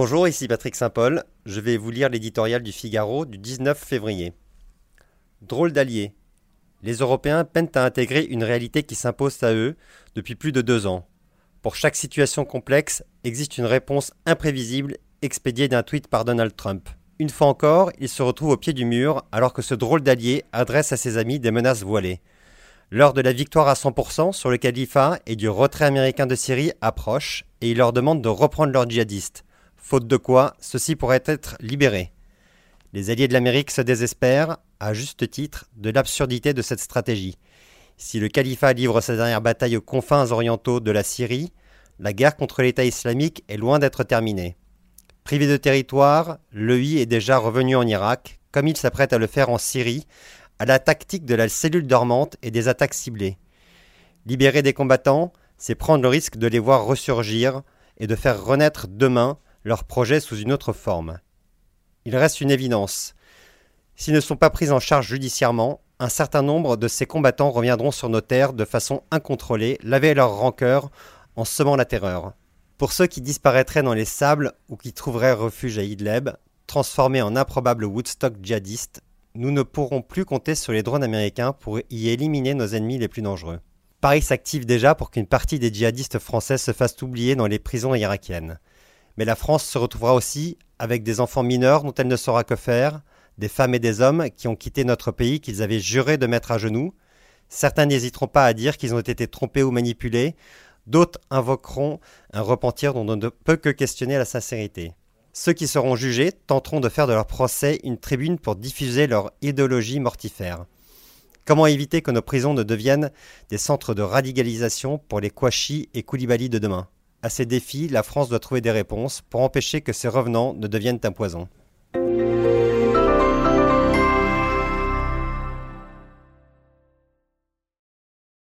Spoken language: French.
Bonjour, ici Patrick Saint-Paul. Je vais vous lire l'éditorial du Figaro du 19 février. Drôle d'allié. Les Européens peinent à intégrer une réalité qui s'impose à eux depuis plus de deux ans. Pour chaque situation complexe, existe une réponse imprévisible expédiée d'un tweet par Donald Trump. Une fois encore, il se retrouve au pied du mur alors que ce drôle d'allié adresse à ses amis des menaces voilées. L'heure de la victoire à 100% sur le califat et du retrait américain de Syrie approche et il leur demande de reprendre leurs djihadistes faute de quoi ceux-ci pourraient être libérés. Les alliés de l'Amérique se désespèrent, à juste titre, de l'absurdité de cette stratégie. Si le califat livre sa dernière bataille aux confins orientaux de la Syrie, la guerre contre l'État islamique est loin d'être terminée. Privé de territoire, l'EI est déjà revenu en Irak, comme il s'apprête à le faire en Syrie, à la tactique de la cellule dormante et des attaques ciblées. Libérer des combattants, c'est prendre le risque de les voir ressurgir et de faire renaître demain leur projet sous une autre forme. Il reste une évidence. S'ils ne sont pas pris en charge judiciairement, un certain nombre de ces combattants reviendront sur nos terres de façon incontrôlée, laver leur rancœur en semant la terreur. Pour ceux qui disparaîtraient dans les sables ou qui trouveraient refuge à Idlib, transformés en improbables Woodstock djihadistes, nous ne pourrons plus compter sur les drones américains pour y éliminer nos ennemis les plus dangereux. Paris s'active déjà pour qu'une partie des djihadistes français se fassent oublier dans les prisons irakiennes. Mais la France se retrouvera aussi avec des enfants mineurs dont elle ne saura que faire, des femmes et des hommes qui ont quitté notre pays qu'ils avaient juré de mettre à genoux. Certains n'hésiteront pas à dire qu'ils ont été trompés ou manipulés, d'autres invoqueront un repentir dont on ne peut que questionner la sincérité. Ceux qui seront jugés tenteront de faire de leur procès une tribune pour diffuser leur idéologie mortifère. Comment éviter que nos prisons ne deviennent des centres de radicalisation pour les Kouachi et Koulibaly de demain? À ces défis, la France doit trouver des réponses pour empêcher que ces revenants ne deviennent un poison.